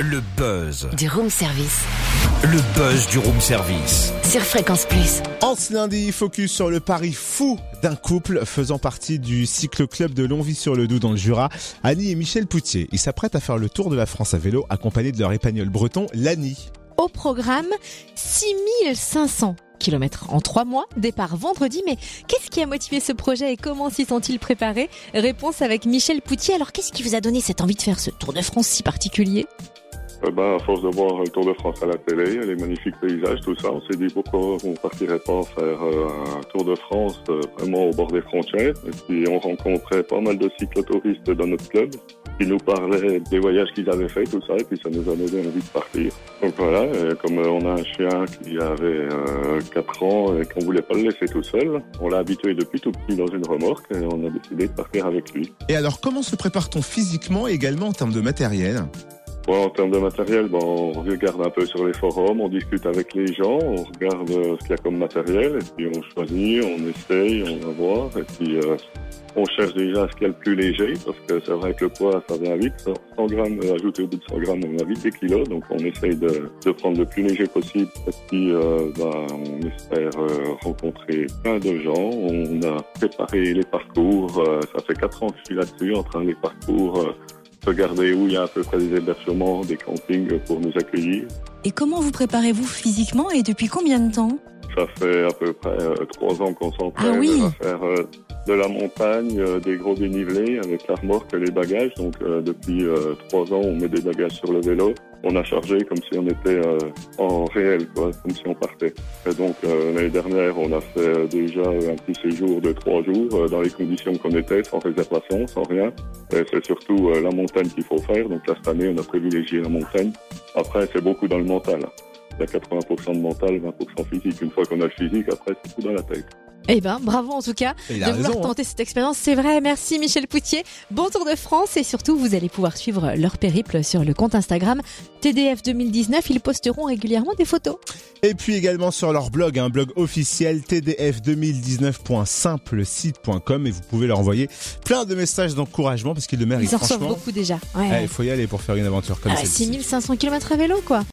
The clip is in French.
Le buzz. Du room service. Le buzz du room service. Sur Fréquence Plus. En ce lundi, focus sur le pari fou d'un couple faisant partie du cyclo-club de Longwy-sur-le-Doubs dans le Jura. Annie et Michel Poutier. Ils s'apprêtent à faire le tour de la France à vélo accompagnés de leur épagnol breton, Lani. Au programme, 6500 kilomètres en trois mois, départ vendredi. Mais qu'est-ce qui a motivé ce projet et comment s'y sont-ils préparés? Réponse avec Michel Poutier. Alors qu'est-ce qui vous a donné cette envie de faire ce Tour de France si particulier? Eh ben, à force de voir le Tour de France à la télé, les magnifiques paysages, tout ça, on s'est dit pourquoi on partirait pas faire euh, un Tour de France euh, vraiment au bord des frontières. Et puis on rencontrait pas mal de cyclotouristes dans notre club qui nous parlaient des voyages qu'ils avaient faits, tout ça, et puis ça nous a donné envie de partir. Donc voilà, et comme euh, on a un chien qui avait euh, 4 ans et qu'on voulait pas le laisser tout seul, on l'a habitué depuis tout petit dans une remorque et on a décidé de partir avec lui. Et alors, comment se prépare-t-on physiquement et également en termes de matériel? En termes de matériel, bon, on regarde un peu sur les forums, on discute avec les gens, on regarde euh, ce qu'il y a comme matériel, et puis on choisit, on essaye, on va voir, et puis euh, on cherche déjà ce qu'il y a le plus léger, parce que c'est vrai que le poids, ça vient vite. 100 grammes, euh, ajouté au bout de 100 grammes, on a vite des kilos, donc on essaye de, de prendre le plus léger possible, et puis euh, ben, on espère rencontrer plein de gens. On a préparé les parcours, ça fait 4 ans que je suis là-dessus, en train de les parcours... regarder où il y a à peu près des hébergements, des campings pour nous accueillir. Et comment vous préparez-vous physiquement et depuis combien de temps? Ça fait à peu près euh, trois ans qu'on s'entraîne Ah oui. à faire euh, de la montagne, euh, des gros dénivelés avec la remorque et les bagages. Donc euh, depuis euh, trois ans, on met des bagages sur le vélo. On a chargé comme si on était euh, en réel, quoi, comme si on partait. Et donc euh, l'année dernière, on a fait déjà un petit séjour de trois jours dans les conditions qu'on était, sans réservation, sans rien. Et c'est surtout la montagne qu'il faut faire. Donc là, cette année, on a privilégié la montagne. Après, c'est beaucoup dans le mental. Il y a 80% de mental, 20% physique. Une fois qu'on a le physique, après, c'est tout dans la tête. Eh ben, bravo en tout cas de vouloir raison. hein. tenter cette expérience. C'est vrai. Merci Michel Poutier. Bon Tour de France et surtout, vous allez pouvoir suivre leur périple sur le compte Instagram TDF 2019. Ils posteront régulièrement des photos. Et puis également sur leur blog, un blog officiel tdf2019.simplesite.com et vous pouvez leur envoyer plein de messages d'encouragement parce qu'ils le méritent. Ils en reçoivent beaucoup déjà. eh, Ouais. il faut y aller pour faire une aventure comme Ah, celle-ci. 6500 km à vélo quoi.